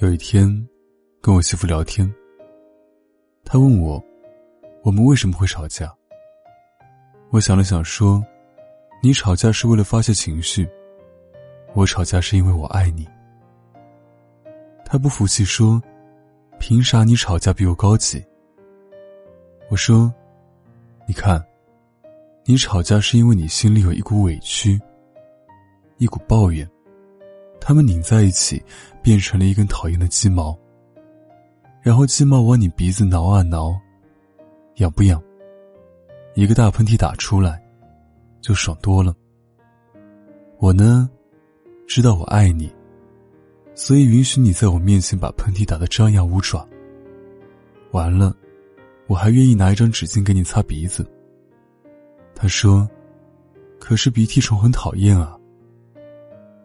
有一天，跟我媳妇聊天，她问我，我们为什么会吵架？我想了想说，你吵架是为了发泄情绪，我吵架是因为我爱你。她不服气说，凭啥你吵架比我高级？我说：“你看，你吵架是因为你心里有一股委屈，一股抱怨，他们拧在一起，变成了一根讨厌的鸡毛。然后鸡毛往你鼻子挠啊挠，痒不痒？一个大喷嚏打出来，就爽多了。我呢，知道我爱你，所以允许你在我面前把喷嚏打得张牙舞爪。完了。”我还愿意拿一张纸巾给你擦鼻子。他说：“可是鼻涕虫很讨厌啊。”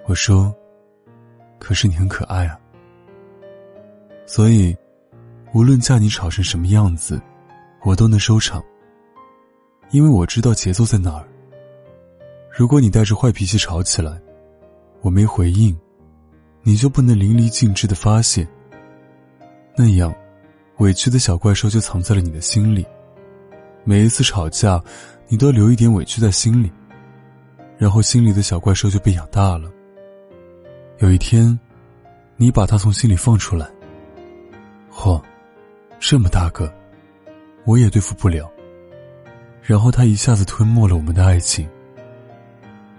我说：“可是你很可爱啊。”所以，无论架你吵成什么样子，我都能收场。因为我知道节奏在哪儿。如果你带着坏脾气吵起来，我没回应，你就不能淋漓尽致的发泄。那样。委屈的小怪兽就藏在了你的心里，每一次吵架，你都留一点委屈在心里，然后心里的小怪兽就被养大了。有一天，你把他从心里放出来，嚯，这么大个，我也对付不了。然后他一下子吞没了我们的爱情，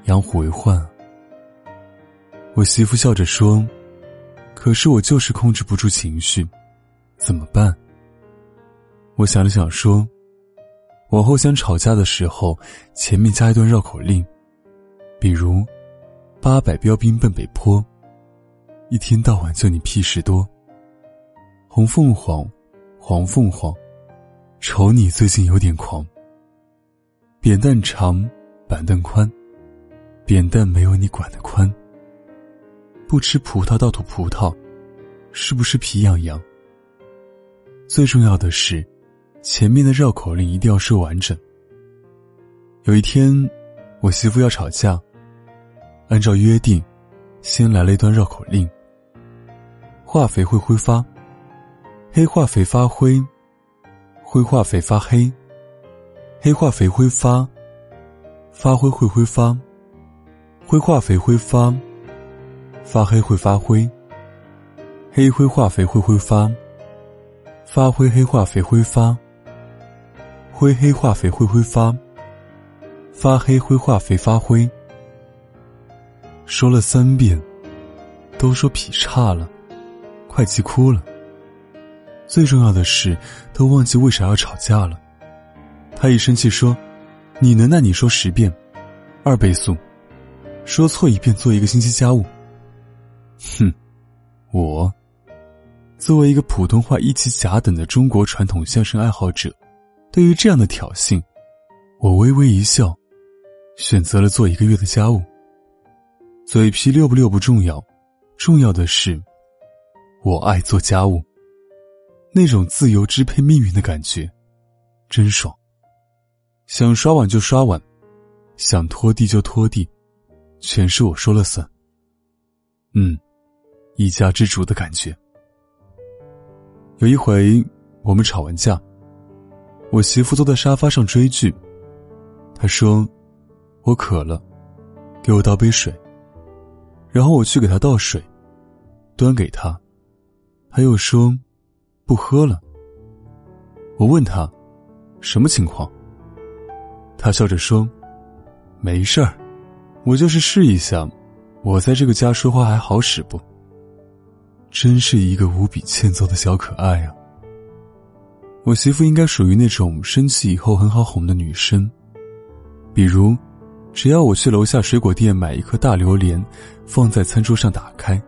养虎为患。我媳妇笑着说：“可是我就是控制不住情绪。”怎么办？我想了想说：“往后想吵架的时候，前面加一段绕口令，比如‘八百标兵奔北坡’，一天到晚就你屁事多。红凤凰，黄凤凰，瞅你最近有点狂。扁担长，板凳宽，扁担没有你管的宽。不吃葡萄倒吐葡萄，是不是皮痒痒？”最重要的是，前面的绕口令一定要说完整。有一天，我媳妇要吵架，按照约定，先来了一段绕口令：化肥会挥发，黑化肥发灰，灰化肥发黑，黑化肥挥发，发灰会挥发，灰化肥挥发，发黑会发灰，黑灰化肥会挥发。发灰黑化肥挥发，灰黑化肥会挥发，发黑灰化肥发灰。说了三遍，都说劈叉了，快急哭了。最重要的是，都忘记为啥要吵架了。他一生气说：“你能？耐你说十遍，二倍速，说错一遍做一个星期家务。”哼，我。作为一个普通话一级甲等的中国传统相声爱好者，对于这样的挑衅，我微微一笑，选择了做一个月的家务。嘴皮溜不溜不重要，重要的是，我爱做家务。那种自由支配命运的感觉，真爽。想刷碗就刷碗，想拖地就拖地，全是我说了算。嗯，一家之主的感觉。有一回，我们吵完架，我媳妇坐在沙发上追剧。她说：“我渴了，给我倒杯水。”然后我去给她倒水，端给她，她又说：“不喝了。”我问她：“什么情况？”她笑着说：“没事儿，我就是试一下，我在这个家说话还好使不？”真是一个无比欠揍的小可爱啊！我媳妇应该属于那种生气以后很好哄的女生，比如，只要我去楼下水果店买一颗大榴莲，放在餐桌上打开，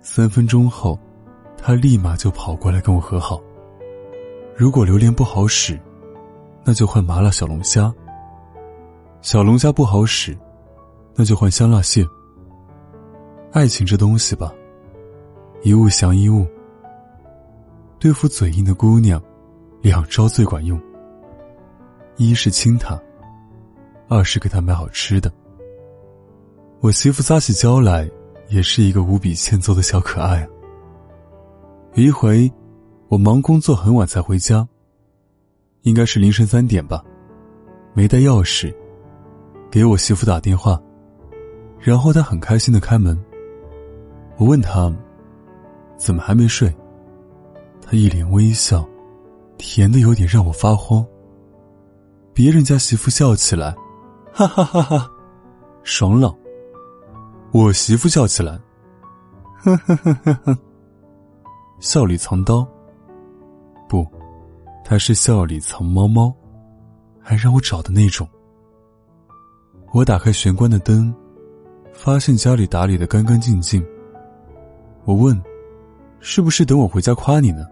三分钟后，他立马就跑过来跟我和好。如果榴莲不好使，那就换麻辣小龙虾；小龙虾不好使，那就换香辣蟹。爱情这东西吧，一物降一物，对付嘴硬的姑娘。两招最管用。一是亲她，二是给他买好吃的。我媳妇撒起娇来，也是一个无比欠揍的小可爱。有一回，我忙工作很晚才回家，应该是凌晨三点吧，没带钥匙，给我媳妇打电话，然后她很开心的开门。我问她，怎么还没睡？她一脸微笑。甜的有点让我发慌。别人家媳妇笑起来，哈哈哈哈，爽朗。我媳妇笑起来，呵呵呵呵呵，笑里藏刀。不，她是笑里藏猫猫，还让我找的那种。我打开玄关的灯，发现家里打理的干干净净。我问：“是不是等我回家夸你呢？”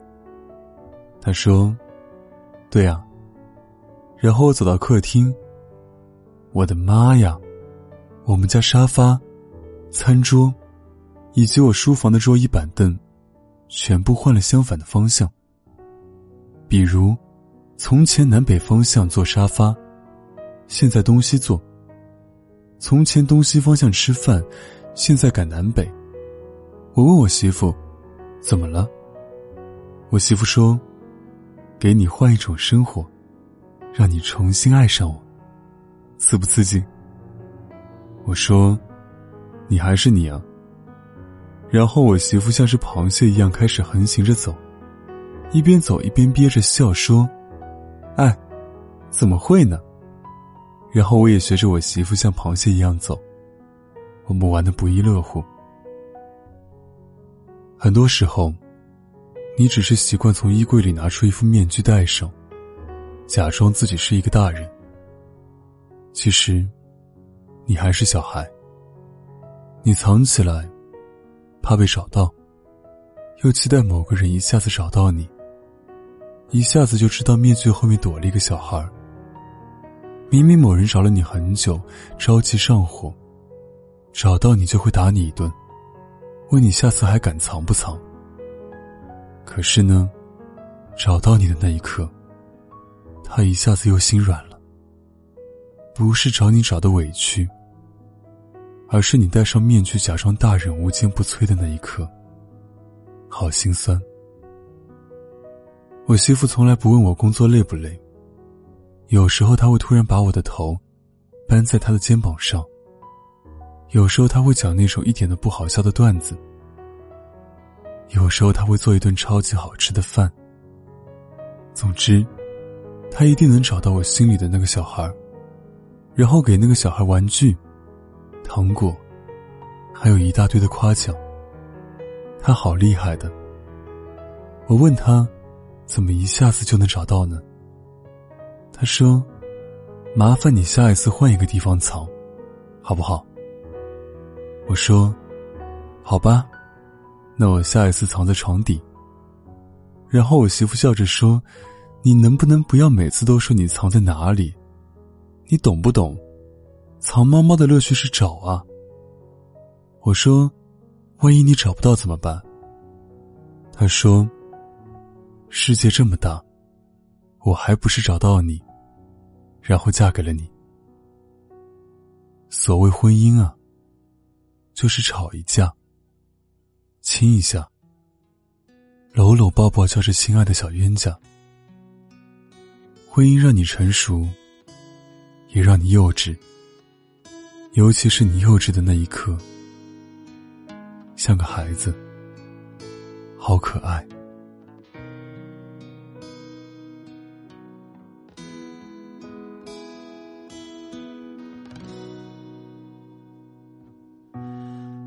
他说：“对啊。”然后我走到客厅。我的妈呀！我们家沙发、餐桌，以及我书房的桌椅板凳，全部换了相反的方向。比如，从前南北方向坐沙发，现在东西坐；从前东西方向吃饭，现在改南北。我问我媳妇：“怎么了？”我媳妇说。给你换一种生活，让你重新爱上我，刺不刺激？我说，你还是你啊。然后我媳妇像是螃蟹一样开始横行着走，一边走一边憋着笑说：“哎，怎么会呢？”然后我也学着我媳妇像螃蟹一样走，我们玩的不亦乐乎。很多时候。你只是习惯从衣柜里拿出一副面具戴上，假装自己是一个大人。其实，你还是小孩。你藏起来，怕被找到，又期待某个人一下子找到你，一下子就知道面具后面躲了一个小孩。明明某人找了你很久，着急上火，找到你就会打你一顿，问你下次还敢藏不藏。可是呢，找到你的那一刻，他一下子又心软了。不是找你找的委屈，而是你戴上面具假装大人无坚不摧的那一刻，好心酸。我媳妇从来不问我工作累不累，有时候她会突然把我的头搬在她的肩膀上，有时候她会讲那种一点都不好笑的段子。有时候他会做一顿超级好吃的饭。总之，他一定能找到我心里的那个小孩然后给那个小孩玩具、糖果，还有一大堆的夸奖。他好厉害的。我问他，怎么一下子就能找到呢？他说：“麻烦你下一次换一个地方藏，好不好？”我说：“好吧。”那我下一次藏在床底。然后我媳妇笑着说：“你能不能不要每次都说你藏在哪里？你懂不懂？藏猫猫的乐趣是找啊。”我说：“万一你找不到怎么办？”他说：“世界这么大，我还不是找到你，然后嫁给了你。所谓婚姻啊，就是吵一架。”亲一下，搂搂抱抱，叫着亲爱的小冤家。婚姻让你成熟，也让你幼稚。尤其是你幼稚的那一刻，像个孩子，好可爱。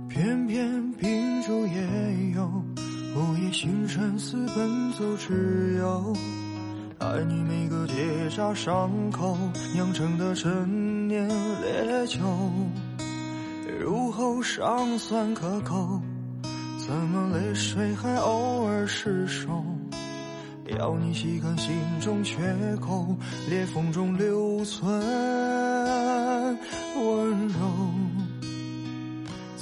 偏偏秉烛夜游，午夜星辰似奔走之友。爱你每个结痂伤口，酿成的陈年烈酒，入喉尚算可口，怎么泪水还偶尔失守？要你细看心中缺口，裂缝中留存温柔。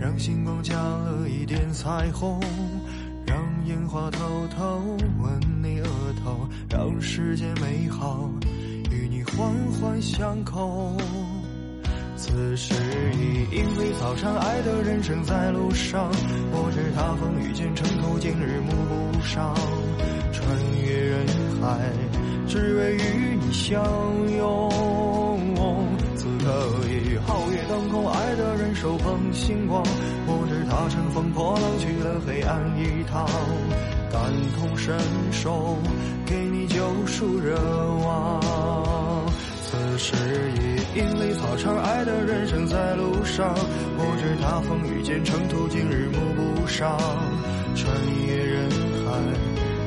让星光加了一点彩虹，让烟花偷偷吻你额头，让世界美好与你环环相扣。此时已莺飞草长，爱的人正在路上。我知他风雨兼程途，经日暮不赏。穿越人海，只为与你相拥。此刻已皓月当空，爱的人手捧星光。不知他乘风破浪去了黑暗一趟，感同身受，给你救赎热望。此时已莺飞草长，爱的人正在路上。不知他风雨兼程途，经日暮不赏。穿越人海，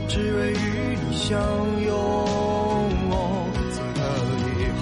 只为与你相拥。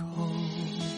扣。